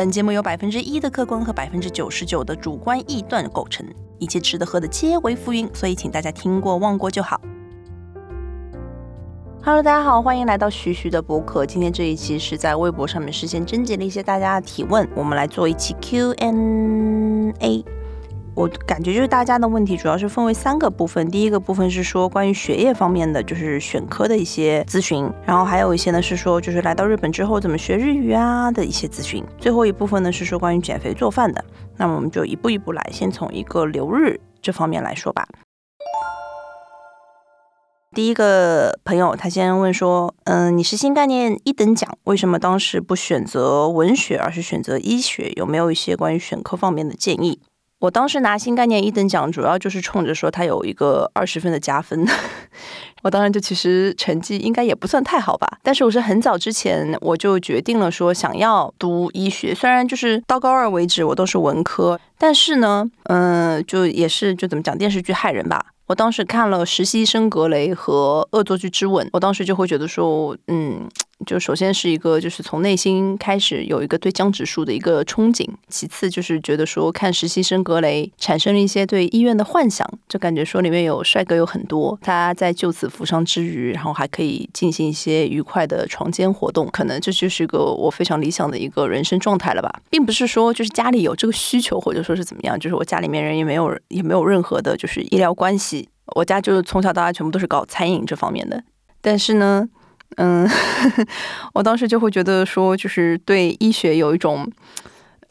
本节目由百分之一的客观和百分之九十九的主观臆断构成，一切吃的喝的皆为浮云，所以请大家听过忘过就好。Hello，大家好，欢迎来到徐徐的博客。今天这一期是在微博上面事先征集了一些大家的提问，我们来做一期 Q&A。我感觉就是大家的问题主要是分为三个部分，第一个部分是说关于学业方面的，就是选科的一些咨询，然后还有一些呢是说就是来到日本之后怎么学日语啊的一些咨询，最后一部分呢是说关于减肥做饭的。那么我们就一步一步来，先从一个留日这方面来说吧。第一个朋友他先问说，嗯，你是新概念一等奖，为什么当时不选择文学，而是选择医学？有没有一些关于选科方面的建议？我当时拿新概念一等奖，主要就是冲着说它有一个二十分的加分。我当然就其实成绩应该也不算太好吧，但是我是很早之前我就决定了说想要读医学，虽然就是到高二为止我都是文科，但是呢，嗯，就也是就怎么讲电视剧害人吧。我当时看了《实习生格雷》和《恶作剧之吻》，我当时就会觉得说，嗯，就首先是一个就是从内心开始有一个对江直树的一个憧憬，其次就是觉得说看《实习生格雷》产生了一些对医院的幻想，就感觉说里面有帅哥有很多，他在救死扶伤之余，然后还可以进行一些愉快的床间活动，可能这就是个我非常理想的一个人生状态了吧，并不是说就是家里有这个需求或者说是怎么样，就是我家里面人也没有也没有任何的就是医疗关系。我家就是从小到大全部都是搞餐饮这方面的，但是呢，嗯，我当时就会觉得说，就是对医学有一种，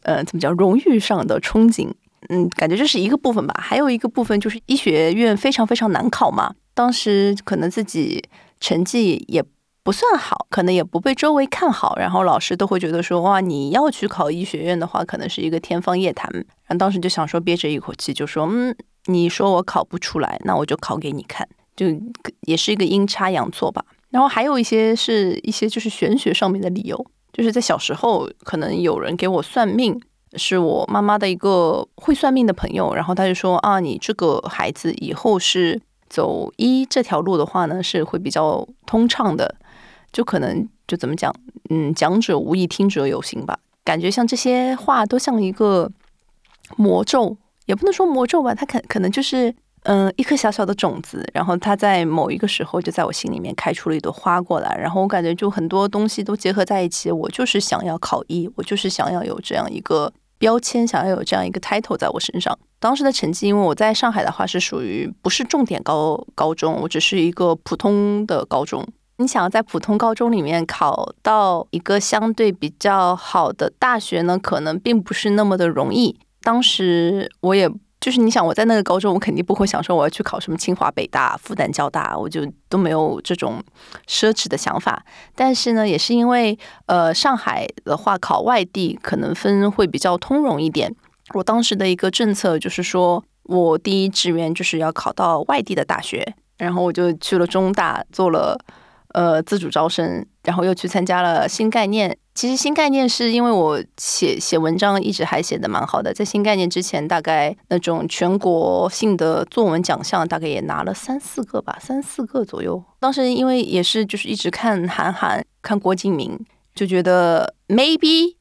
呃，怎么讲，荣誉上的憧憬，嗯，感觉这是一个部分吧。还有一个部分就是医学院非常非常难考嘛，当时可能自己成绩也不算好，可能也不被周围看好，然后老师都会觉得说，哇，你要去考医学院的话，可能是一个天方夜谭。然后当时就想说，憋着一口气，就说，嗯。你说我考不出来，那我就考给你看，就也是一个阴差阳错吧。然后还有一些是一些就是玄学上面的理由，就是在小时候可能有人给我算命，是我妈妈的一个会算命的朋友，然后他就说啊，你这个孩子以后是走医这条路的话呢，是会比较通畅的，就可能就怎么讲，嗯，讲者无意，听者有心吧。感觉像这些话都像一个魔咒。也不能说魔咒吧，它可可能就是嗯一颗小小的种子，然后它在某一个时候就在我心里面开出了一朵花过来，然后我感觉就很多东西都结合在一起，我就是想要考一，我就是想要有这样一个标签，想要有这样一个 title 在我身上。当时的成绩，因为我在上海的话是属于不是重点高高中，我只是一个普通的高中。你想要在普通高中里面考到一个相对比较好的大学呢，可能并不是那么的容易。当时我也就是你想我在那个高中，我肯定不会想说我要去考什么清华、北大、复旦、交大，我就都没有这种奢侈的想法。但是呢，也是因为呃上海的话考外地可能分会比较通融一点。我当时的一个政策就是说我第一志愿就是要考到外地的大学，然后我就去了中大做了。呃，自主招生，然后又去参加了新概念。其实新概念是因为我写写文章一直还写的蛮好的，在新概念之前，大概那种全国性的作文奖项，大概也拿了三四个吧，三四个左右。当时因为也是就是一直看韩寒，看郭敬明，就觉得 maybe。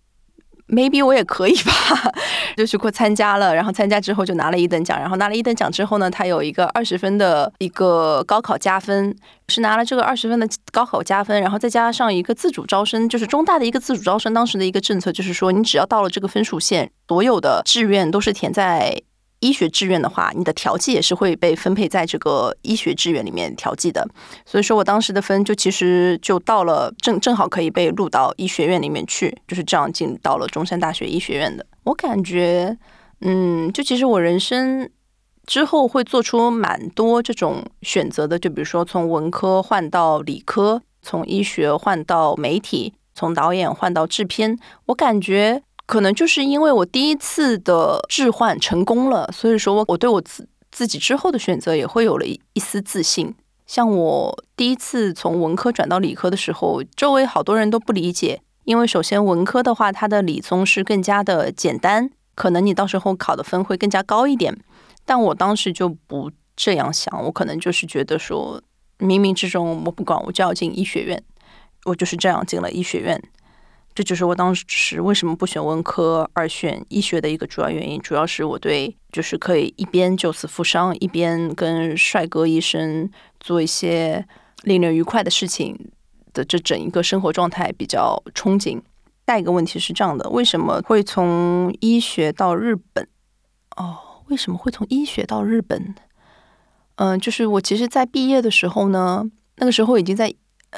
Maybe 我也可以吧，就是过参加了，然后参加之后就拿了一等奖，然后拿了一等奖之后呢，他有一个二十分的一个高考加分，是拿了这个二十分的高考加分，然后再加上一个自主招生，就是中大的一个自主招生，当时的一个政策就是说，你只要到了这个分数线，所有的志愿都是填在。医学志愿的话，你的调剂也是会被分配在这个医学志愿里面调剂的。所以说我当时的分就其实就到了正正好可以被录到医学院里面去，就是这样进到了中山大学医学院的。我感觉，嗯，就其实我人生之后会做出蛮多这种选择的，就比如说从文科换到理科，从医学换到媒体，从导演换到制片，我感觉。可能就是因为我第一次的置换成功了，所以说我我对我自自己之后的选择也会有了一一丝自信。像我第一次从文科转到理科的时候，周围好多人都不理解，因为首先文科的话，它的理综是更加的简单，可能你到时候考的分会更加高一点。但我当时就不这样想，我可能就是觉得说，冥冥之中我不管，我就要进医学院，我就是这样进了医学院。这就是我当时为什么不选文科而选医学的一个主要原因。主要是我对就是可以一边救死扶伤，一边跟帅哥医生做一些令人愉快的事情的这整一个生活状态比较憧憬。下一个问题是这样的：为什么会从医学到日本？哦，为什么会从医学到日本？嗯，就是我其实，在毕业的时候呢，那个时候已经在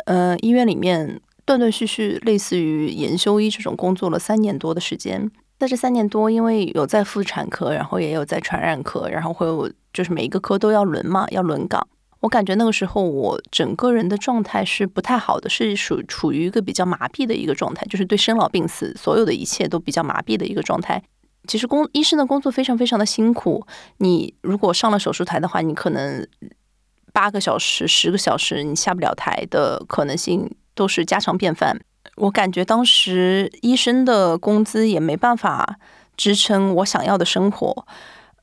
呃医院里面。断断续续，类似于研修医这种工作了三年多的时间。在这三年多，因为有在妇产科，然后也有在传染科，然后会有就是每一个科都要轮嘛，要轮岗。我感觉那个时候我整个人的状态是不太好的，是属处于一个比较麻痹的一个状态，就是对生老病死所有的一切都比较麻痹的一个状态。其实工医生的工作非常非常的辛苦。你如果上了手术台的话，你可能八个小时、十个小时你下不了台的可能性。都是家常便饭。我感觉当时医生的工资也没办法支撑我想要的生活。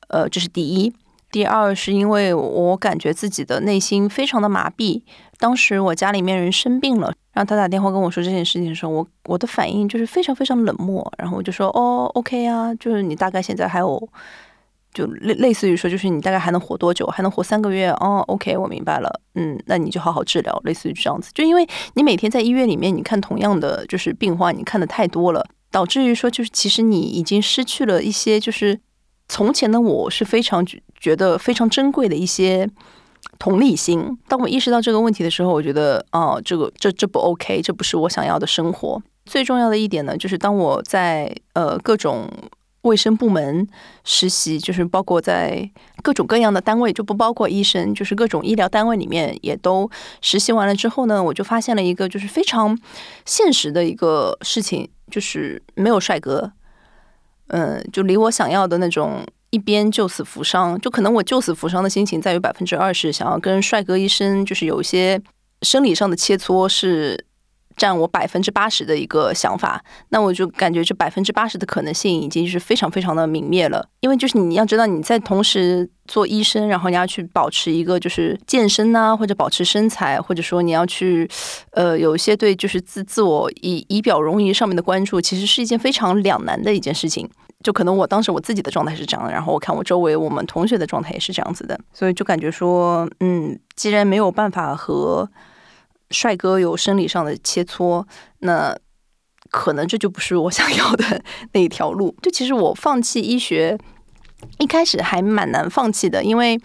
呃，这是第一。第二是因为我感觉自己的内心非常的麻痹。当时我家里面人生病了，然后他打电话跟我说这件事情的时候，我我的反应就是非常非常冷漠。然后我就说：“哦，OK 啊，就是你大概现在还有。”就类类似于说，就是你大概还能活多久？还能活三个月？哦，OK，我明白了。嗯，那你就好好治疗，类似于这样子。就因为你每天在医院里面，你看同样的就是病患，你看的太多了，导致于说，就是其实你已经失去了一些，就是从前的我是非常觉得非常珍贵的一些同理心。当我意识到这个问题的时候，我觉得哦，这个这这不 OK，这不是我想要的生活。最重要的一点呢，就是当我在呃各种。卫生部门实习，就是包括在各种各样的单位，就不包括医生，就是各种医疗单位里面也都实习完了之后呢，我就发现了一个就是非常现实的一个事情，就是没有帅哥。嗯，就离我想要的那种一边救死扶伤，就可能我救死扶伤的心情在于百分之二十，想要跟帅哥医生就是有一些生理上的切磋是。占我百分之八十的一个想法，那我就感觉这百分之八十的可能性已经是非常非常的泯灭了。因为就是你要知道，你在同时做医生，然后你要去保持一个就是健身啊，或者保持身材，或者说你要去呃有一些对就是自自我仪仪表容仪上面的关注，其实是一件非常两难的一件事情。就可能我当时我自己的状态是这样的，然后我看我周围我们同学的状态也是这样子的，所以就感觉说，嗯，既然没有办法和。帅哥有生理上的切磋，那可能这就不是我想要的那一条路。就其实我放弃医学，一开始还蛮难放弃的，因为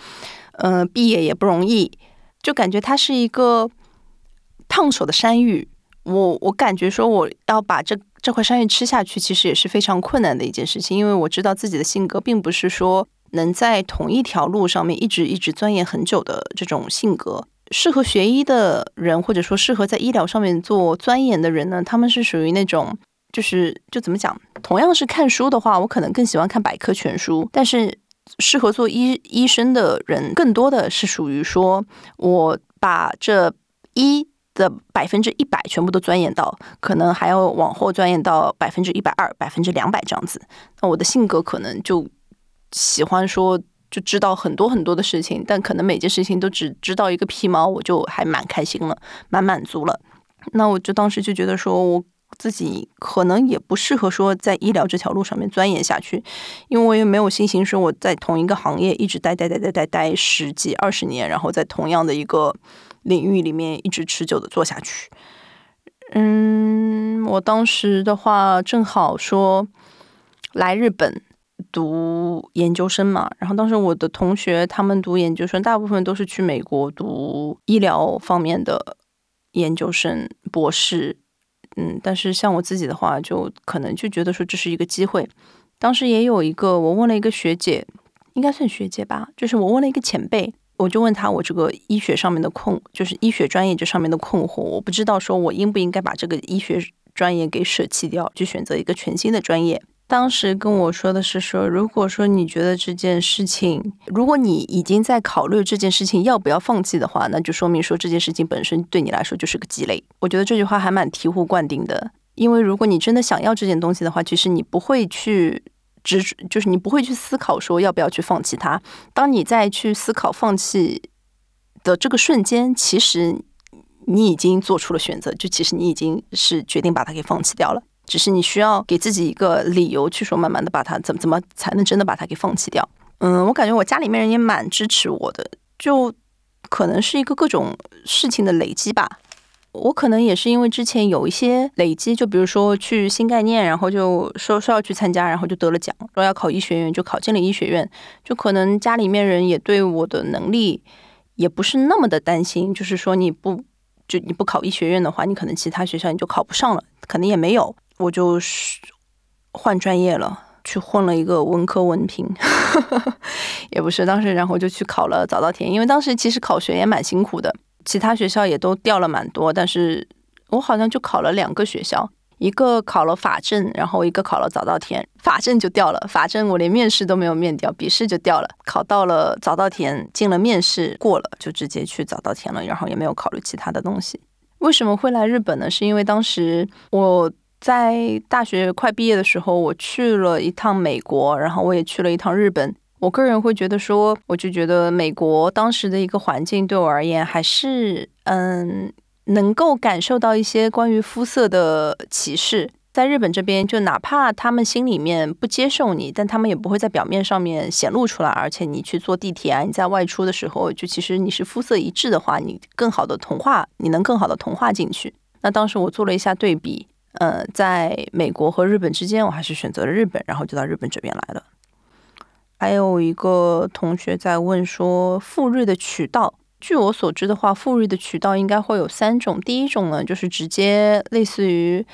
嗯，毕业也不容易，就感觉它是一个烫手的山芋。我我感觉说我要把这这块山芋吃下去，其实也是非常困难的一件事情，因为我知道自己的性格并不是说能在同一条路上面一直一直钻研很久的这种性格。适合学医的人，或者说适合在医疗上面做钻研的人呢，他们是属于那种，就是就怎么讲？同样是看书的话，我可能更喜欢看百科全书。但是适合做医医生的人，更多的是属于说，我把这医的百分之一百全部都钻研到，可能还要往后钻研到百分之一百二、百分之两百这样子。那我的性格可能就喜欢说。就知道很多很多的事情，但可能每件事情都只知道一个皮毛，我就还蛮开心了，蛮满足了。那我就当时就觉得说，我自己可能也不适合说在医疗这条路上面钻研下去，因为我也没有信心说我在同一个行业一直待待待待待待十几二十年，然后在同样的一个领域里面一直持久的做下去。嗯，我当时的话正好说来日本。读研究生嘛，然后当时我的同学他们读研究生，大部分都是去美国读医疗方面的研究生、博士，嗯，但是像我自己的话，就可能就觉得说这是一个机会。当时也有一个，我问了一个学姐，应该算学姐吧，就是我问了一个前辈，我就问他我这个医学上面的困，就是医学专业这上面的困惑，我不知道说我应不应该把这个医学专业给舍弃掉，去选择一个全新的专业。当时跟我说的是说，如果说你觉得这件事情，如果你已经在考虑这件事情要不要放弃的话，那就说明说这件事情本身对你来说就是个积累。我觉得这句话还蛮醍醐灌顶的，因为如果你真的想要这件东西的话，其实你不会去执，就是你不会去思考说要不要去放弃它。当你在去思考放弃的这个瞬间，其实你已经做出了选择，就其实你已经是决定把它给放弃掉了。只是你需要给自己一个理由去说，慢慢的把它怎么怎么才能真的把它给放弃掉。嗯，我感觉我家里面人也蛮支持我的，就可能是一个各种事情的累积吧。我可能也是因为之前有一些累积，就比如说去新概念，然后就说说要去参加，然后就得了奖；说要考医学院，就考进了医学院。就可能家里面人也对我的能力也不是那么的担心，就是说你不就你不考医学院的话，你可能其他学校你就考不上了，可能也没有。我就是换专业了，去混了一个文科文凭，也不是当时，然后就去考了早稻田，因为当时其实考学也蛮辛苦的。其他学校也都调了蛮多，但是我好像就考了两个学校，一个考了法政，然后一个考了早稻田。法政就掉了，法政我连面试都没有面掉，笔试就掉了。考到了早稻田，进了面试过了，就直接去早稻田了，然后也没有考虑其他的东西。为什么会来日本呢？是因为当时我在大学快毕业的时候，我去了一趟美国，然后我也去了一趟日本。我个人会觉得说，我就觉得美国当时的一个环境对我而言，还是嗯，能够感受到一些关于肤色的歧视。在日本这边，就哪怕他们心里面不接受你，但他们也不会在表面上面显露出来。而且你去坐地铁啊，你在外出的时候，就其实你是肤色一致的话，你更好的同化，你能更好的同化进去。那当时我做了一下对比，呃，在美国和日本之间，我还是选择了日本，然后就到日本这边来了。还有一个同学在问说，赴日的渠道。据我所知的话，赴日的渠道应该会有三种。第一种呢，就是直接类似于，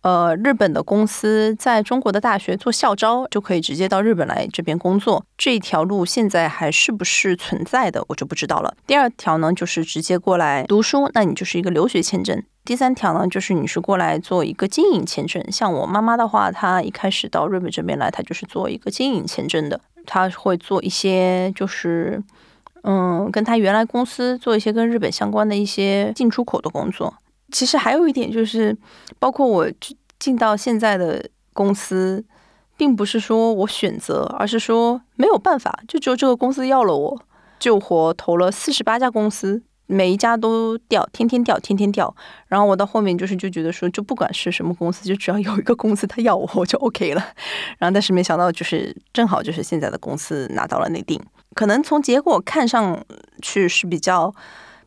呃，日本的公司在中国的大学做校招，就可以直接到日本来这边工作。这条路现在还是不是存在的，我就不知道了。第二条呢，就是直接过来读书，那你就是一个留学签证。第三条呢，就是你是过来做一个经营签证。像我妈妈的话，她一开始到日本这边来，她就是做一个经营签证的。她会做一些，就是，嗯，跟她原来公司做一些跟日本相关的一些进出口的工作。其实还有一点就是，包括我进到现在的公司，并不是说我选择，而是说没有办法，就只有这个公司要了我，救活投了四十八家公司。每一家都调，天天调，天天调。然后我到后面就是就觉得说，就不管是什么公司，就只要有一个公司他要我，我就 OK 了。然后但是没想到，就是正好就是现在的公司拿到了内定，可能从结果看上去是比较。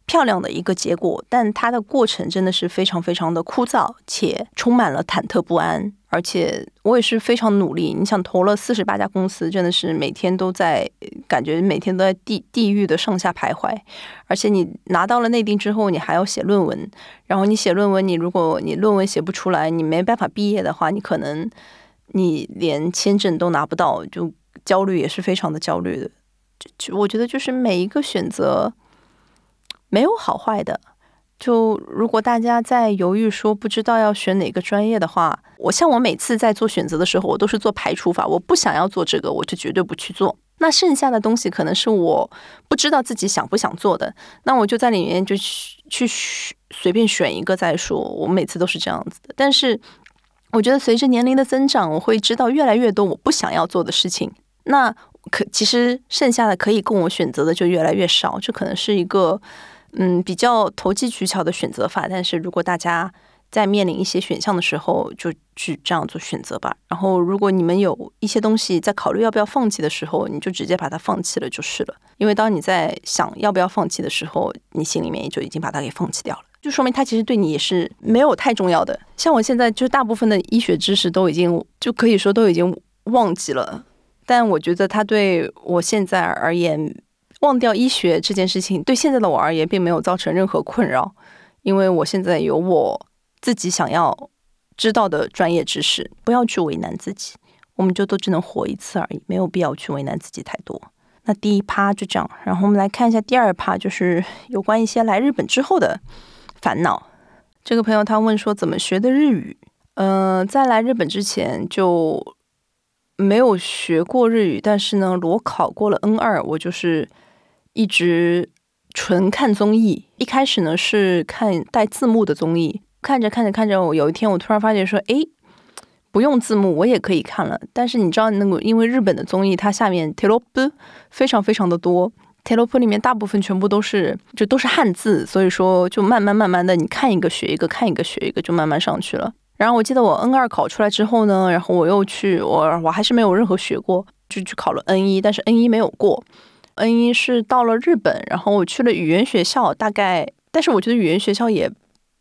漂亮的一个结果，但它的过程真的是非常非常的枯燥，且充满了忐忑不安。而且我也是非常努力，你想投了四十八家公司，真的是每天都在感觉每天都在地地狱的上下徘徊。而且你拿到了内定之后，你还要写论文，然后你写论文，你如果你论文写不出来，你没办法毕业的话，你可能你连签证都拿不到，就焦虑也是非常的焦虑的。就我觉得就是每一个选择。没有好坏的，就如果大家在犹豫说不知道要选哪个专业的话，我像我每次在做选择的时候，我都是做排除法，我不想要做这个，我就绝对不去做。那剩下的东西可能是我不知道自己想不想做的，那我就在里面就去去随便选一个再说。我每次都是这样子的，但是我觉得随着年龄的增长，我会知道越来越多我不想要做的事情。那可其实剩下的可以供我选择的就越来越少，这可能是一个。嗯，比较投机取巧的选择法，但是如果大家在面临一些选项的时候，就去这样做选择吧。然后，如果你们有一些东西在考虑要不要放弃的时候，你就直接把它放弃了就是了。因为当你在想要不要放弃的时候，你心里面也就已经把它给放弃掉了，就说明它其实对你也是没有太重要的。像我现在就大部分的医学知识都已经就可以说都已经忘记了，但我觉得它对我现在而言。忘掉医学这件事情，对现在的我而言，并没有造成任何困扰，因为我现在有我自己想要知道的专业知识，不要去为难自己，我们就都只能活一次而已，没有必要去为难自己太多。那第一趴就这样，然后我们来看一下第二趴，就是有关一些来日本之后的烦恼。这个朋友他问说怎么学的日语？嗯，在来日本之前就没有学过日语，但是呢，裸考过了 N 二，我就是。一直纯看综艺，一开始呢是看带字幕的综艺，看着看着看着，我有一天我突然发现说，哎，不用字幕我也可以看了。但是你知道那个，因为日本的综艺它下面 telop 非常非常的多，telop 里面大部分全部都是就都是汉字，所以说就慢慢慢慢的，你看一个学一个，看一个学一个，就慢慢上去了。然后我记得我 N 二考出来之后呢，然后我又去我我还是没有任何学过，就去考了 N 一，但是 N 一没有过。N 一是到了日本，然后我去了语言学校，大概，但是我觉得语言学校也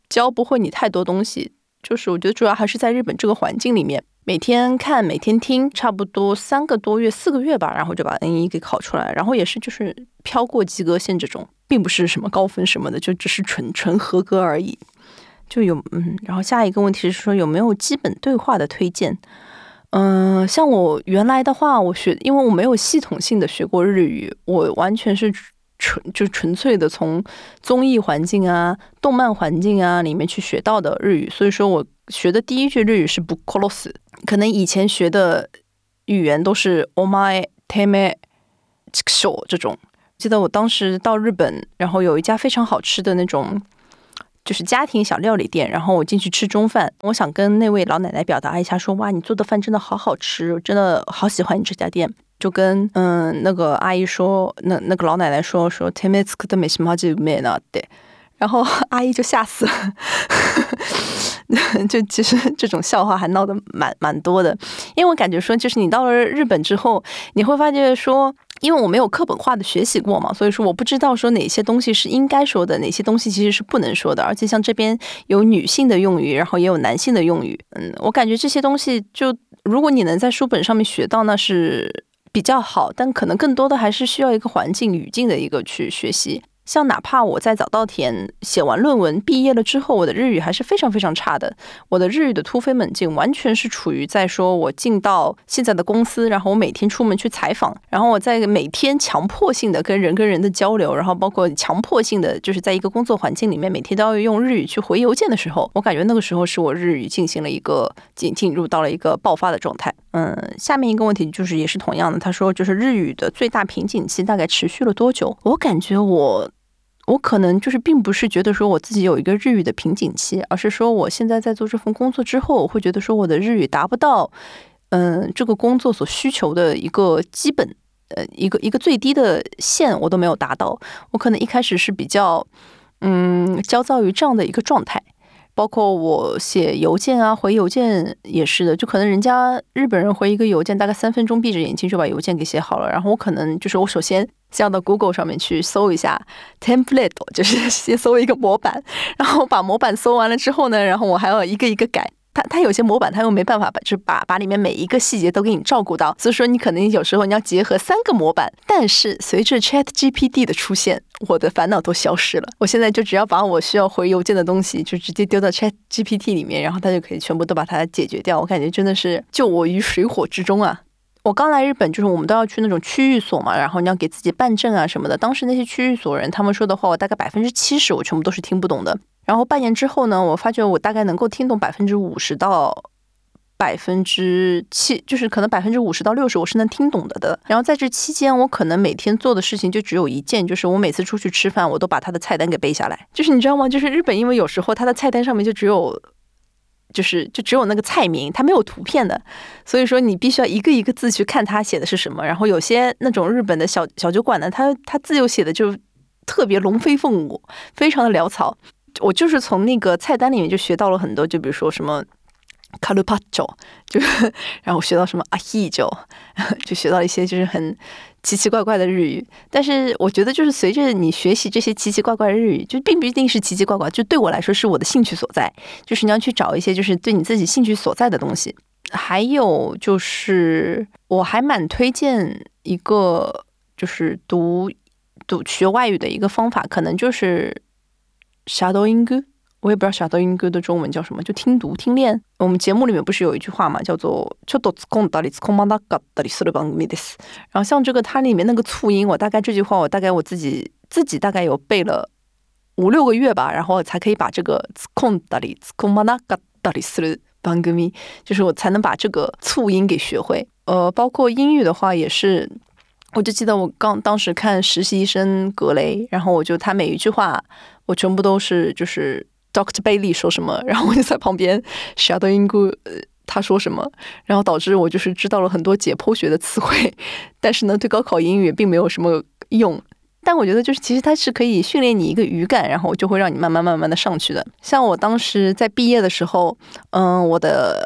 教不会你太多东西，就是我觉得主要还是在日本这个环境里面，每天看，每天听，差不多三个多月、四个月吧，然后就把 N 一给考出来，然后也是就是飘过及格线这种，并不是什么高分什么的，就只是纯纯合格而已。就有嗯，然后下一个问题是说有没有基本对话的推荐？嗯，像我原来的话，我学，因为我没有系统性的学过日语，我完全是纯就纯粹的从综艺环境啊、动漫环境啊里面去学到的日语，所以说我学的第一句日语是不 close，可能以前学的语言都是 omai teme show 这种。记得我当时到日本，然后有一家非常好吃的那种。就是家庭小料理店，然后我进去吃中饭，我想跟那位老奶奶表达一下，说哇，你做的饭真的好好吃，真的好喜欢你这家店。就跟嗯那个阿姨说，那那个老奶奶说说天美斯克的美食嘛就没呢对，然后阿姨就吓死了，就其实这种笑话还闹得蛮蛮多的，因为我感觉说，就是你到了日本之后，你会发现说。因为我没有课本化的学习过嘛，所以说我不知道说哪些东西是应该说的，哪些东西其实是不能说的。而且像这边有女性的用语，然后也有男性的用语，嗯，我感觉这些东西就如果你能在书本上面学到，那是比较好。但可能更多的还是需要一个环境语境的一个去学习。像哪怕我在早稻田写完论文毕业了之后，我的日语还是非常非常差的。我的日语的突飞猛进，完全是处于在说我进到现在的公司，然后我每天出门去采访，然后我在每天强迫性的跟人跟人的交流，然后包括强迫性的就是在一个工作环境里面，每天都要用日语去回邮件的时候，我感觉那个时候是我日语进行了一个进进入到了一个爆发的状态。嗯，下面一个问题就是也是同样的，他说就是日语的最大瓶颈期大概持续了多久？我感觉我。我可能就是并不是觉得说我自己有一个日语的瓶颈期，而是说我现在在做这份工作之后，我会觉得说我的日语达不到，嗯，这个工作所需求的一个基本，呃，一个一个最低的线我都没有达到。我可能一开始是比较，嗯，焦躁于这样的一个状态。包括我写邮件啊，回邮件也是的，就可能人家日本人回一个邮件，大概三分钟闭着眼睛就把邮件给写好了。然后我可能就是我首先先到 Google 上面去搜一下 template，就是先搜一个模板，然后把模板搜完了之后呢，然后我还要一个一个改。它它有些模板，它又没办法把，就是把把里面每一个细节都给你照顾到，所以说你可能有时候你要结合三个模板。但是随着 Chat GPT 的出现，我的烦恼都消失了。我现在就只要把我需要回邮件的东西，就直接丢到 Chat GPT 里面，然后它就可以全部都把它解决掉。我感觉真的是救我于水火之中啊！我刚来日本，就是我们都要去那种区域所嘛，然后你要给自己办证啊什么的。当时那些区域所人他们说的话，我大概百分之七十我全部都是听不懂的。然后半年之后呢，我发觉我大概能够听懂百分之五十到百分之七，就是可能百分之五十到六十我是能听懂的的。然后在这期间，我可能每天做的事情就只有一件，就是我每次出去吃饭，我都把他的菜单给背下来。就是你知道吗？就是日本，因为有时候他的菜单上面就只有，就是就只有那个菜名，它没有图片的，所以说你必须要一个一个字去看它写的是什么。然后有些那种日本的小小酒馆呢，它它字又写的就特别龙飞凤舞，非常的潦草。我就是从那个菜单里面就学到了很多，就比如说什么卡鲁帕酒，就然后我学到什么阿希酒，就学到一些就是很奇奇怪怪的日语。但是我觉得，就是随着你学习这些奇奇怪怪的日语，就并不一定是奇奇怪怪，就对我来说是我的兴趣所在。就是你要去找一些就是对你自己兴趣所在的东西。还有就是，我还蛮推荐一个就是读读学外语的一个方法，可能就是。shadowing，我也不知道 shadowing 的中文叫什么，就听读听练。我们节目里面不是有一句话嘛，叫做ちょっと突っ込んだり突っ込まなかったりする番組です。然后像这个它里面那个促音，我大概这句话我大概我自己自己大概有背了五六个月吧，然后才可以把这个突っ込んだり突っ込まなかったりする番組，就是我才能把这个促音给学会。呃，包括英语的话也是。我就记得我刚当时看实习医生格雷，然后我就他每一句话，我全部都是就是 Doctor Bailey 说什么，然后我就在旁边 shadowing 他说什么，然后导致我就是知道了很多解剖学的词汇，但是呢，对高考英语并没有什么用。但我觉得就是其实它是可以训练你一个语感，然后就会让你慢慢慢慢的上去的。像我当时在毕业的时候，嗯，我的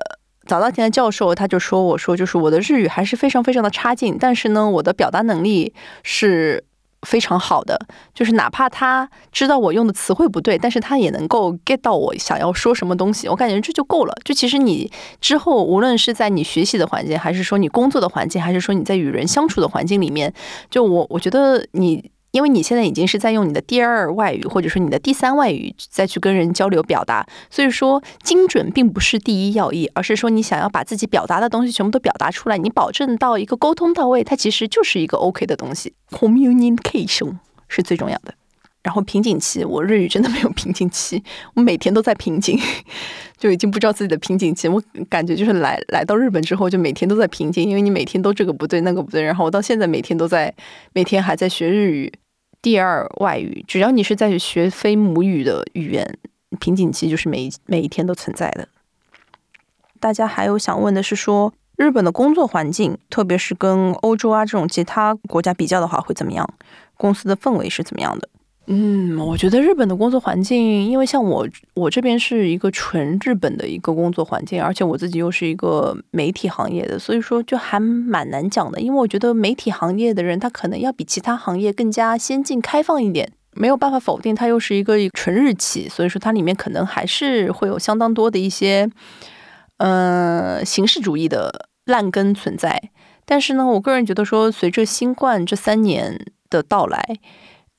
早稻田的教授他就说我说就是我的日语还是非常非常的差劲，但是呢，我的表达能力是。非常好的，就是哪怕他知道我用的词汇不对，但是他也能够 get 到我想要说什么东西。我感觉这就够了。就其实你之后无论是在你学习的环境，还是说你工作的环境，还是说你在与人相处的环境里面，就我我觉得你。因为你现在已经是在用你的第二外语，或者说你的第三外语再去跟人交流表达，所以说精准并不是第一要义，而是说你想要把自己表达的东西全部都表达出来，你保证到一个沟通到位，它其实就是一个 OK 的东西。Communication 是最重要的。然后瓶颈期，我日语真的没有瓶颈期，我每天都在瓶颈，就已经不知道自己的瓶颈期。我感觉就是来来到日本之后，就每天都在瓶颈，因为你每天都这个不对那个不对。然后我到现在每天都在，每天还在学日语第二外语。只要你是在学非母语的语言，瓶颈期就是每一每一天都存在的。大家还有想问的是说，日本的工作环境，特别是跟欧洲啊这种其他国家比较的话，会怎么样？公司的氛围是怎么样的？嗯，我觉得日本的工作环境，因为像我，我这边是一个纯日本的一个工作环境，而且我自己又是一个媒体行业的，所以说就还蛮难讲的。因为我觉得媒体行业的人，他可能要比其他行业更加先进、开放一点，没有办法否定，它又是一个纯日企，所以说它里面可能还是会有相当多的一些，呃，形式主义的烂根存在。但是呢，我个人觉得说，随着新冠这三年的到来。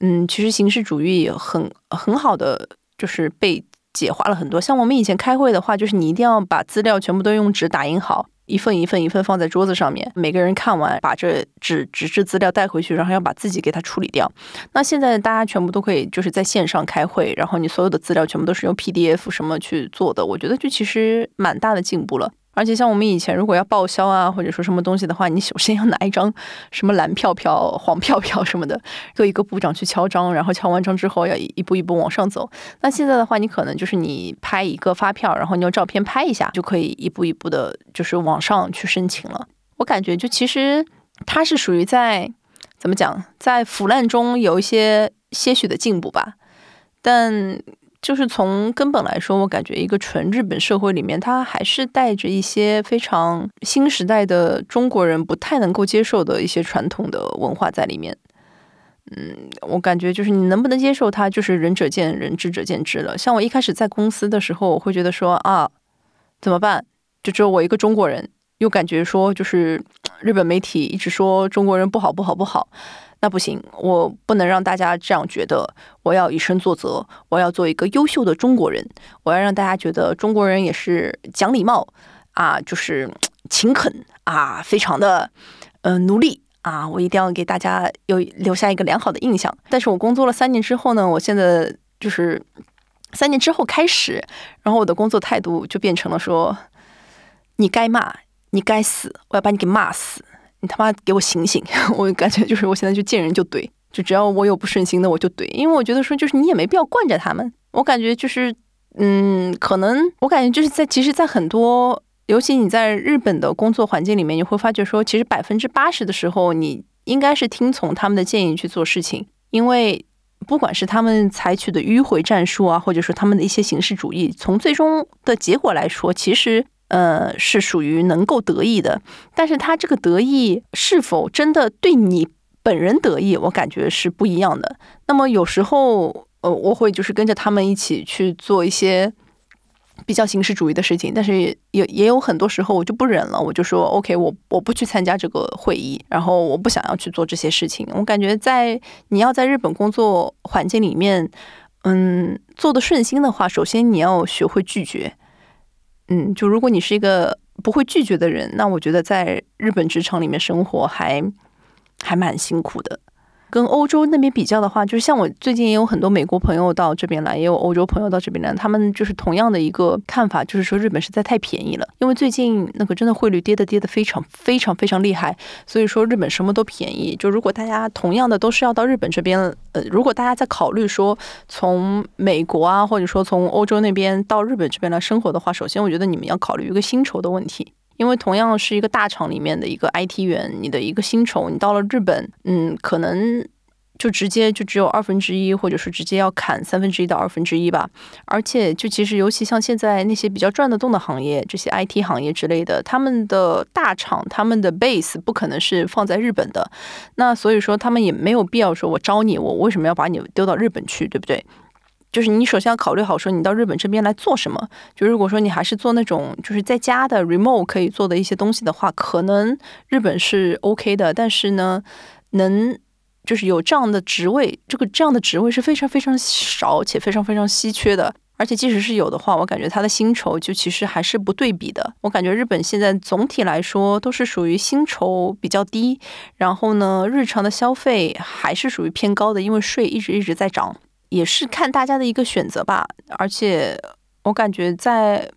嗯，其实形式主义很很好的，就是被简化了很多。像我们以前开会的话，就是你一定要把资料全部都用纸打印好，一份一份一份放在桌子上面，每个人看完把这纸纸质资料带回去，然后要把自己给它处理掉。那现在大家全部都可以就是在线上开会，然后你所有的资料全部都是用 PDF 什么去做的，我觉得就其实蛮大的进步了。而且像我们以前如果要报销啊，或者说什么东西的话，你首先要拿一张什么蓝票票、黄票票什么的，各一个部长去敲章，然后敲完章之后要一步一步往上走。那现在的话，你可能就是你拍一个发票，然后你用照片拍一下，就可以一步一步的，就是往上去申请了。我感觉就其实它是属于在怎么讲，在腐烂中有一些些许的进步吧，但。就是从根本来说，我感觉一个纯日本社会里面，它还是带着一些非常新时代的中国人不太能够接受的一些传统的文化在里面。嗯，我感觉就是你能不能接受它，就是仁者见仁，智者见智了。像我一开始在公司的时候，我会觉得说啊，怎么办？就只有我一个中国人，又感觉说就是日本媒体一直说中国人不好不好不好。那不行，我不能让大家这样觉得。我要以身作则，我要做一个优秀的中国人。我要让大家觉得中国人也是讲礼貌啊，就是勤恳啊，非常的嗯努力啊。我一定要给大家有留下一个良好的印象。但是我工作了三年之后呢，我现在就是三年之后开始，然后我的工作态度就变成了说：你该骂，你该死，我要把你给骂死。你他妈给我醒醒！我感觉就是我现在就见人就怼，就只要我有不顺心的我就怼，因为我觉得说就是你也没必要惯着他们。我感觉就是，嗯，可能我感觉就是在其实，在很多，尤其你在日本的工作环境里面，你会发觉说，其实百分之八十的时候，你应该是听从他们的建议去做事情，因为不管是他们采取的迂回战术啊，或者说他们的一些形式主义，从最终的结果来说，其实。呃，是属于能够得意的，但是他这个得意是否真的对你本人得意，我感觉是不一样的。那么有时候，呃，我会就是跟着他们一起去做一些比较形式主义的事情，但是也也有很多时候我就不忍了，我就说 OK，我我不去参加这个会议，然后我不想要去做这些事情。我感觉在你要在日本工作环境里面，嗯，做的顺心的话，首先你要学会拒绝。嗯，就如果你是一个不会拒绝的人，那我觉得在日本职场里面生活还还蛮辛苦的。跟欧洲那边比较的话，就是像我最近也有很多美国朋友到这边来，也有欧洲朋友到这边来，他们就是同样的一个看法，就是说日本实在太便宜了。因为最近那个真的汇率跌的跌的非常非常非常厉害，所以说日本什么都便宜。就如果大家同样的都是要到日本这边，呃，如果大家在考虑说从美国啊，或者说从欧洲那边到日本这边来生活的话，首先我觉得你们要考虑一个薪酬的问题。因为同样是一个大厂里面的一个 IT 员，你的一个薪酬，你到了日本，嗯，可能就直接就只有二分之一，或者是直接要砍三分之一到二分之一吧。而且就其实尤其像现在那些比较赚得动的行业，这些 IT 行业之类的，他们的大厂他们的 base 不可能是放在日本的，那所以说他们也没有必要说我招你，我为什么要把你丢到日本去，对不对？就是你首先要考虑好，说你到日本这边来做什么。就如果说你还是做那种就是在家的 remote 可以做的一些东西的话，可能日本是 OK 的。但是呢，能就是有这样的职位，这个这样的职位是非常非常少且非常非常稀缺的。而且即使是有的话，我感觉它的薪酬就其实还是不对比的。我感觉日本现在总体来说都是属于薪酬比较低，然后呢，日常的消费还是属于偏高的，因为税一直一直在涨。也是看大家的一个选择吧，而且我感觉在。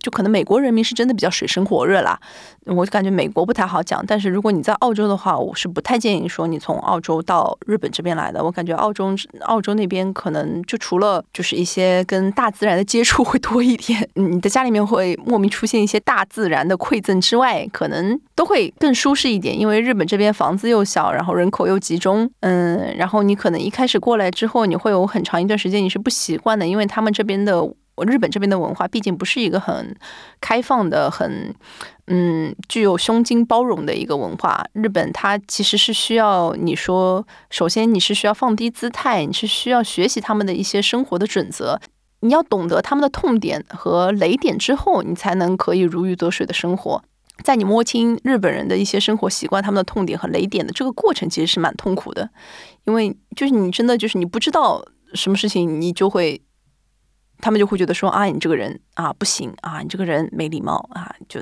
就可能美国人民是真的比较水深火热啦，我就感觉美国不太好讲。但是如果你在澳洲的话，我是不太建议说你从澳洲到日本这边来的。我感觉澳洲澳洲那边可能就除了就是一些跟大自然的接触会多一点，你的家里面会莫名出现一些大自然的馈赠之外，可能都会更舒适一点。因为日本这边房子又小，然后人口又集中，嗯，然后你可能一开始过来之后，你会有很长一段时间你是不习惯的，因为他们这边的。日本这边的文化毕竟不是一个很开放的、很嗯具有胸襟包容的一个文化。日本它其实是需要你说，首先你是需要放低姿态，你是需要学习他们的一些生活的准则，你要懂得他们的痛点和雷点之后，你才能可以如鱼得水的生活。在你摸清日本人的一些生活习惯、他们的痛点和雷点的这个过程，其实是蛮痛苦的，因为就是你真的就是你不知道什么事情，你就会。他们就会觉得说啊，你这个人啊不行啊，你这个人没礼貌啊，就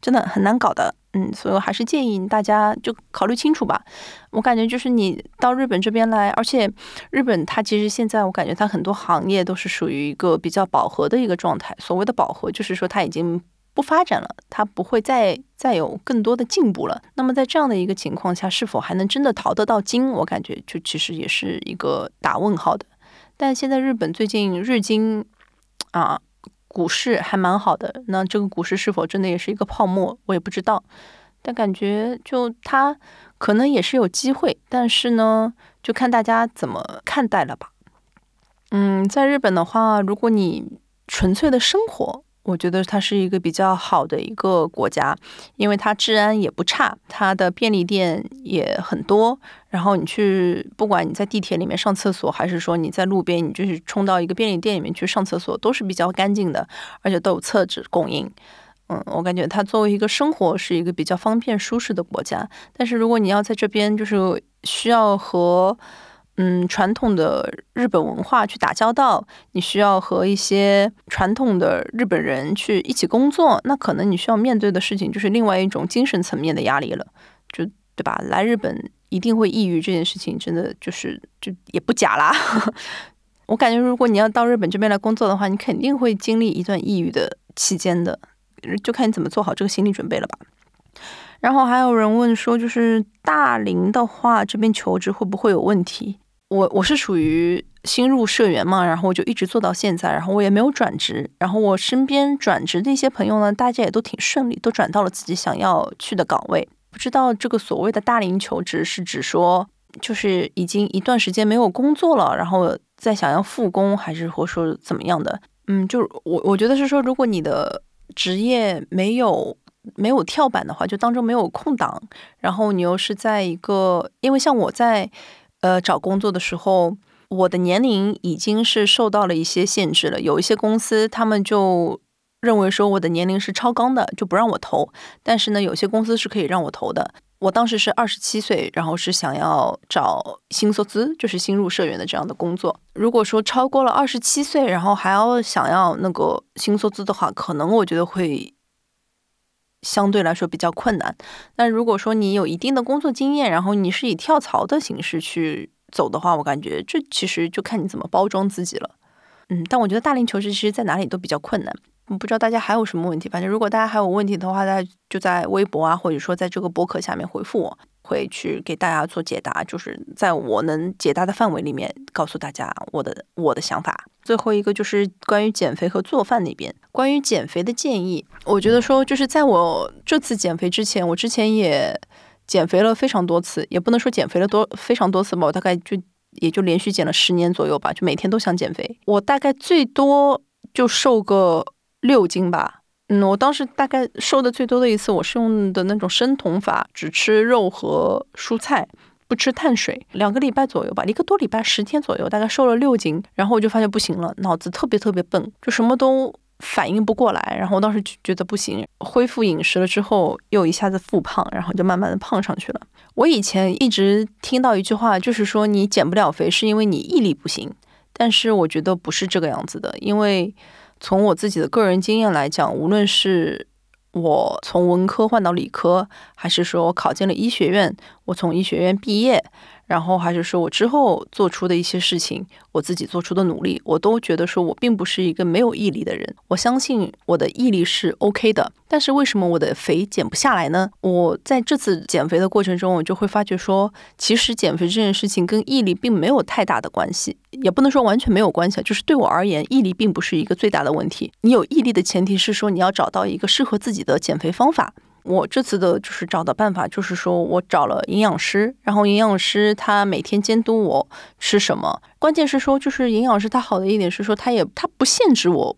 真的很难搞的。嗯，所以我还是建议大家就考虑清楚吧。我感觉就是你到日本这边来，而且日本它其实现在我感觉它很多行业都是属于一个比较饱和的一个状态。所谓的饱和，就是说它已经不发展了，它不会再再有更多的进步了。那么在这样的一个情况下，是否还能真的淘得到金？我感觉就其实也是一个打问号的。但现在日本最近日经啊股市还蛮好的，那这个股市是否真的也是一个泡沫，我也不知道。但感觉就它可能也是有机会，但是呢，就看大家怎么看待了吧。嗯，在日本的话，如果你纯粹的生活。我觉得它是一个比较好的一个国家，因为它治安也不差，它的便利店也很多。然后你去，不管你在地铁里面上厕所，还是说你在路边，你就是冲到一个便利店里面去上厕所，都是比较干净的，而且都有厕纸供应。嗯，我感觉它作为一个生活是一个比较方便舒适的国家。但是如果你要在这边，就是需要和嗯，传统的日本文化去打交道，你需要和一些传统的日本人去一起工作，那可能你需要面对的事情就是另外一种精神层面的压力了，就对吧？来日本一定会抑郁这件事情，真的就是就也不假啦。我感觉如果你要到日本这边来工作的话，你肯定会经历一段抑郁的期间的，就看你怎么做好这个心理准备了吧。然后还有人问说，就是大龄的话，这边求职会不会有问题？我我是属于新入社员嘛，然后我就一直做到现在，然后我也没有转职，然后我身边转职的一些朋友呢，大家也都挺顺利，都转到了自己想要去的岗位。不知道这个所谓的大龄求职是指说，就是已经一段时间没有工作了，然后再想要复工，还是或说怎么样的？嗯，就我我觉得是说，如果你的职业没有没有跳板的话，就当中没有空档，然后你又是在一个，因为像我在。呃，找工作的时候，我的年龄已经是受到了一些限制了。有一些公司，他们就认为说我的年龄是超纲的，就不让我投。但是呢，有些公司是可以让我投的。我当时是二十七岁，然后是想要找新卒资，就是新入社员的这样的工作。如果说超过了二十七岁，然后还要想要那个新卒资的话，可能我觉得会相对来说比较困难。那如果说你有一定的工作经验，然后你是以跳槽的形式去走的话，我感觉这其实就看你怎么包装自己了。嗯，但我觉得大龄求职其实在哪里都比较困难。我不知道大家还有什么问题，反正如果大家还有问题的话，大家就在微博啊，或者说在这个博客下面回复我，会去给大家做解答，就是在我能解答的范围里面告诉大家我的我的想法。最后一个就是关于减肥和做饭那边，关于减肥的建议，我觉得说就是在我这次减肥之前，我之前也减肥了非常多次，也不能说减肥了多非常多次吧，我大概就也就连续减了十年左右吧，就每天都想减肥。我大概最多就瘦个六斤吧。嗯，我当时大概瘦的最多的一次，我是用的那种生酮法，只吃肉和蔬菜，不吃碳水，两个礼拜左右吧，一个多礼拜，十天左右，大概瘦了六斤。然后我就发现不行了，脑子特别特别笨，就什么都。反应不过来，然后我当时就觉得不行，恢复饮食了之后又一下子复胖，然后就慢慢的胖上去了。我以前一直听到一句话，就是说你减不了肥是因为你毅力不行，但是我觉得不是这个样子的，因为从我自己的个人经验来讲，无论是我从文科换到理科，还是说我考进了医学院，我从医学院毕业。然后还是说我之后做出的一些事情，我自己做出的努力，我都觉得说我并不是一个没有毅力的人。我相信我的毅力是 OK 的。但是为什么我的肥减不下来呢？我在这次减肥的过程中，我就会发觉说，其实减肥这件事情跟毅力并没有太大的关系，也不能说完全没有关系。就是对我而言，毅力并不是一个最大的问题。你有毅力的前提是说，你要找到一个适合自己的减肥方法。我这次的就是找的办法，就是说我找了营养师，然后营养师他每天监督我吃什么。关键是说，就是营养师他好的一点是说，他也他不限制我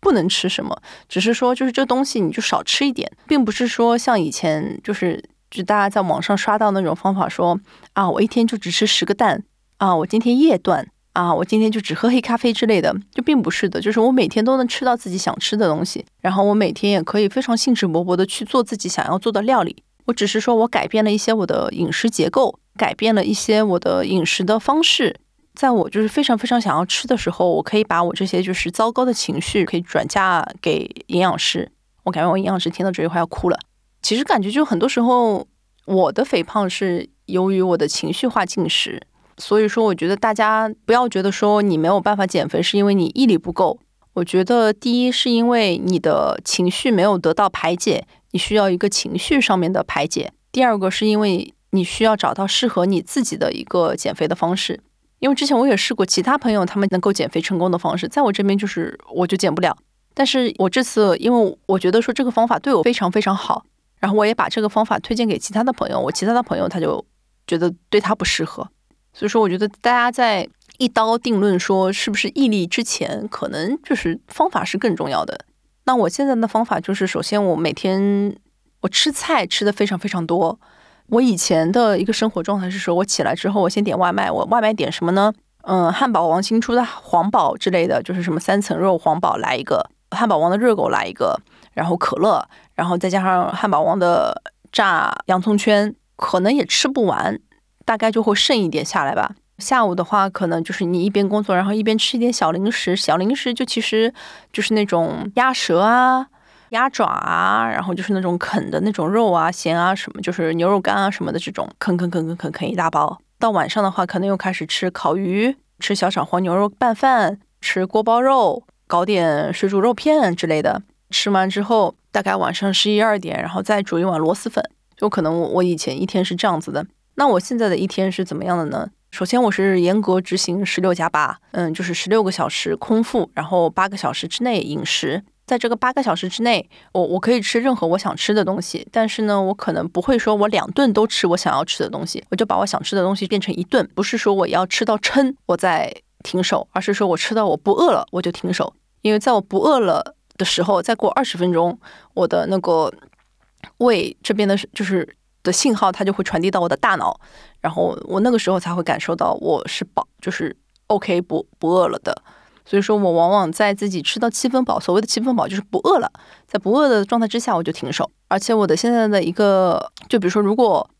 不能吃什么，只是说就是这东西你就少吃一点，并不是说像以前就是就大家在网上刷到那种方法说啊，我一天就只吃十个蛋啊，我今天夜断。啊，我今天就只喝黑咖啡之类的，就并不是的，就是我每天都能吃到自己想吃的东西，然后我每天也可以非常兴致勃勃的去做自己想要做的料理。我只是说我改变了一些我的饮食结构，改变了一些我的饮食的方式，在我就是非常非常想要吃的时候，我可以把我这些就是糟糕的情绪可以转嫁给营养师。我感觉我营养师听到这句话要哭了。其实感觉就很多时候我的肥胖是由于我的情绪化进食。所以说，我觉得大家不要觉得说你没有办法减肥是因为你毅力不够。我觉得第一是因为你的情绪没有得到排解，你需要一个情绪上面的排解。第二个是因为你需要找到适合你自己的一个减肥的方式。因为之前我也试过其他朋友他们能够减肥成功的方式，在我这边就是我就减不了。但是我这次因为我觉得说这个方法对我非常非常好，然后我也把这个方法推荐给其他的朋友，我其他的朋友他就觉得对他不适合。所以说，我觉得大家在一刀定论说是不是毅力之前，可能就是方法是更重要的。那我现在的方法就是，首先我每天我吃菜吃的非常非常多。我以前的一个生活状态是说，我起来之后我先点外卖，我外卖点什么呢？嗯，汉堡王新出的黄堡之类的，就是什么三层肉黄堡来一个，汉堡王的热狗来一个，然后可乐，然后再加上汉堡王的炸洋葱圈，可能也吃不完。大概就会剩一点下来吧。下午的话，可能就是你一边工作，然后一边吃一点小零食。小零食就其实就是那种鸭舌啊、鸭爪啊，然后就是那种啃的那种肉啊、咸啊什么，就是牛肉干啊什么的这种，啃啃啃啃啃啃一大包。到晚上的话，可能又开始吃烤鱼、吃小炒黄牛肉拌饭、吃锅包肉、搞点水煮肉片之类的。吃完之后，大概晚上十一二点，然后再煮一碗螺蛳粉。就可能我我以前一天是这样子的。那我现在的一天是怎么样的呢？首先，我是严格执行十六加八，嗯，就是十六个小时空腹，然后八个小时之内饮食。在这个八个小时之内，我我可以吃任何我想吃的东西，但是呢，我可能不会说我两顿都吃我想要吃的东西，我就把我想吃的东西变成一顿，不是说我要吃到撑我再停手，而是说我吃到我不饿了我就停手，因为在我不饿了的时候，再过二十分钟，我的那个胃这边的就是。的信号，它就会传递到我的大脑，然后我那个时候才会感受到我是饱，就是 OK 不不饿了的。所以说我往往在自己吃到七分饱，所谓的七分饱就是不饿了，在不饿的状态之下，我就停手。而且我的现在的一个，就比如说，如果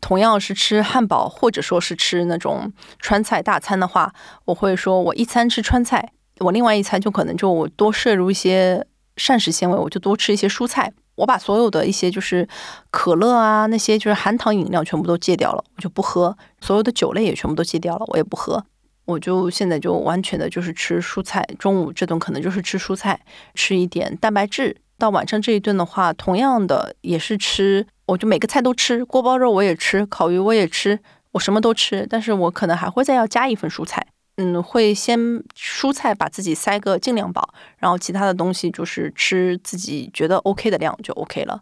同样是吃汉堡，或者说是吃那种川菜大餐的话，我会说我一餐吃川菜，我另外一餐就可能就我多摄入一些膳食纤维，我就多吃一些蔬菜。我把所有的一些就是可乐啊，那些就是含糖饮料全部都戒掉了，我就不喝。所有的酒类也全部都戒掉了，我也不喝。我就现在就完全的就是吃蔬菜，中午这顿可能就是吃蔬菜，吃一点蛋白质。到晚上这一顿的话，同样的也是吃，我就每个菜都吃，锅包肉我也吃，烤鱼我也吃，我什么都吃。但是我可能还会再要加一份蔬菜。嗯，会先蔬菜把自己塞个尽量饱，然后其他的东西就是吃自己觉得 OK 的量就 OK 了。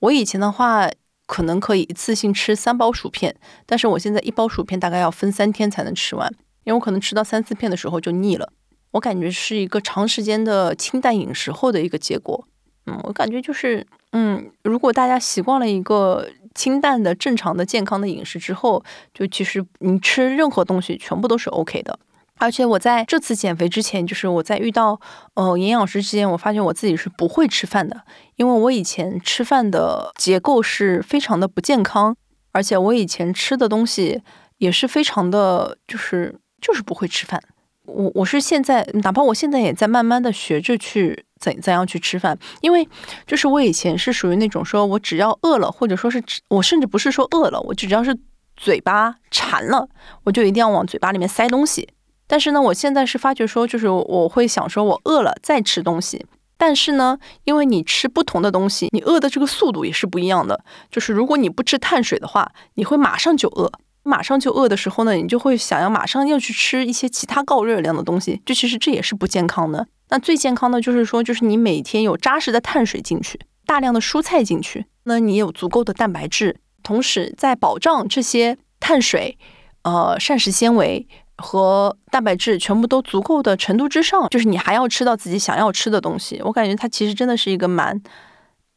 我以前的话，可能可以一次性吃三包薯片，但是我现在一包薯片大概要分三天才能吃完，因为我可能吃到三四片的时候就腻了。我感觉是一个长时间的清淡饮食后的一个结果。嗯，我感觉就是，嗯，如果大家习惯了一个清淡的、正常的、健康的饮食之后，就其实你吃任何东西全部都是 OK 的。而且我在这次减肥之前，就是我在遇到呃营养师之前，我发现我自己是不会吃饭的，因为我以前吃饭的结构是非常的不健康，而且我以前吃的东西也是非常的，就是就是不会吃饭。我我是现在，哪怕我现在也在慢慢的学着去怎怎样去吃饭，因为就是我以前是属于那种说我只要饿了，或者说是我甚至不是说饿了，我只要是嘴巴馋了，我就一定要往嘴巴里面塞东西。但是呢，我现在是发觉说，就是我会想说，我饿了再吃东西。但是呢，因为你吃不同的东西，你饿的这个速度也是不一样的。就是如果你不吃碳水的话，你会马上就饿。马上就饿的时候呢，你就会想要马上要去吃一些其他高热量的东西。就其实这也是不健康的。那最健康的就是说，就是你每天有扎实的碳水进去，大量的蔬菜进去，那你有足够的蛋白质，同时在保障这些碳水、呃膳食纤维。和蛋白质全部都足够的程度之上，就是你还要吃到自己想要吃的东西。我感觉它其实真的是一个蛮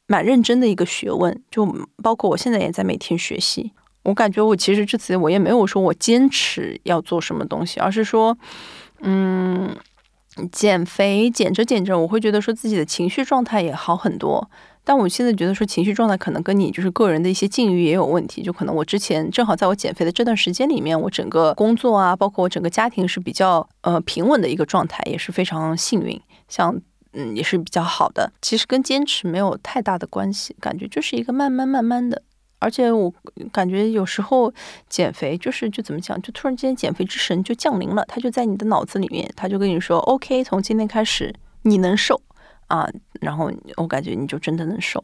蛮认真的一个学问，就包括我现在也在每天学习。我感觉我其实这次我也没有说我坚持要做什么东西，而是说，嗯，减肥减着减着，我会觉得说自己的情绪状态也好很多。但我现在觉得说情绪状态可能跟你就是个人的一些境遇也有问题，就可能我之前正好在我减肥的这段时间里面，我整个工作啊，包括我整个家庭是比较呃平稳的一个状态，也是非常幸运，像嗯也是比较好的。其实跟坚持没有太大的关系，感觉就是一个慢慢慢慢的。而且我感觉有时候减肥就是就怎么讲，就突然间减肥之神就降临了，他就在你的脑子里面，他就跟你说，OK，从今天开始你能瘦。啊，然后我感觉你就真的能瘦，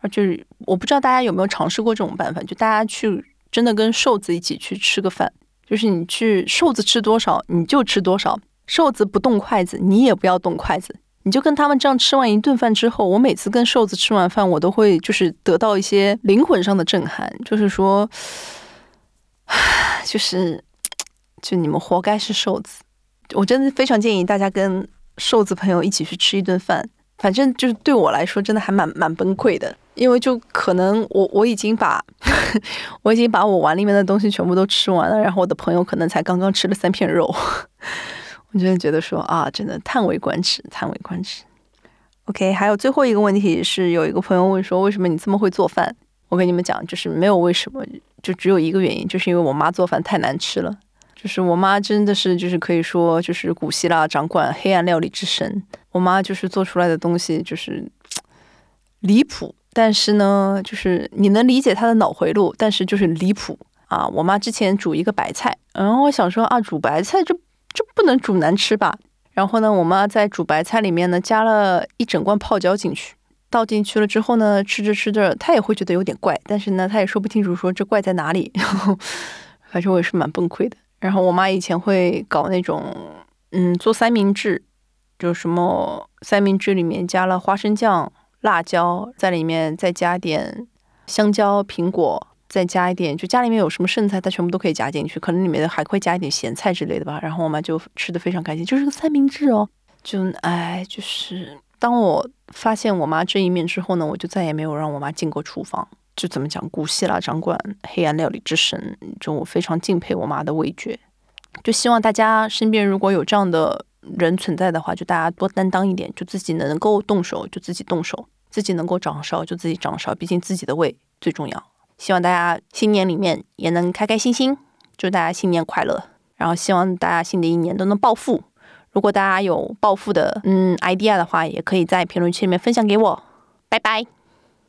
而就是我不知道大家有没有尝试过这种办法，就大家去真的跟瘦子一起去吃个饭，就是你去瘦子吃多少你就吃多少，瘦子不动筷子你也不要动筷子，你就跟他们这样吃完一顿饭之后，我每次跟瘦子吃完饭，我都会就是得到一些灵魂上的震撼，就是说，就是就你们活该是瘦子，我真的非常建议大家跟瘦子朋友一起去吃一顿饭。反正就是对我来说，真的还蛮蛮崩溃的，因为就可能我我已经把 我已经把我碗里面的东西全部都吃完了，然后我的朋友可能才刚刚吃了三片肉，我真的觉得说啊，真的叹为观止，叹为观止。OK，还有最后一个问题是，有一个朋友问说，为什么你这么会做饭？我跟你们讲，就是没有为什么，就只有一个原因，就是因为我妈做饭太难吃了。就是我妈真的是，就是可以说，就是古希腊掌管黑暗料理之神。我妈就是做出来的东西就是离谱，但是呢，就是你能理解她的脑回路，但是就是离谱啊！我妈之前煮一个白菜，然后我想说啊，煮白菜这这不能煮难吃吧？然后呢，我妈在煮白菜里面呢加了一整罐泡椒进去，倒进去了之后呢，吃着吃着她也会觉得有点怪，但是呢，她也说不清楚说这怪在哪里。然后 反正我也是蛮崩溃的。然后我妈以前会搞那种，嗯，做三明治，就什么三明治里面加了花生酱、辣椒，在里面再加点香蕉、苹果，再加一点，就家里面有什么剩菜，她全部都可以加进去，可能里面还会加一点咸菜之类的吧。然后我妈就吃的非常开心，就是个三明治哦。就哎，就是当我发现我妈这一面之后呢，我就再也没有让我妈进过厨房。就怎么讲，古希腊掌管黑暗料理之神，就我非常敬佩我妈的味觉。就希望大家身边如果有这样的人存在的话，就大家多担当一点，就自己能够动手就自己动手，自己能够掌勺就自己掌勺，毕竟自己的胃最重要。希望大家新年里面也能开开心心，祝大家新年快乐。然后希望大家新的一年都能暴富。如果大家有暴富的嗯 idea 的话，也可以在评论区里面分享给我。拜拜。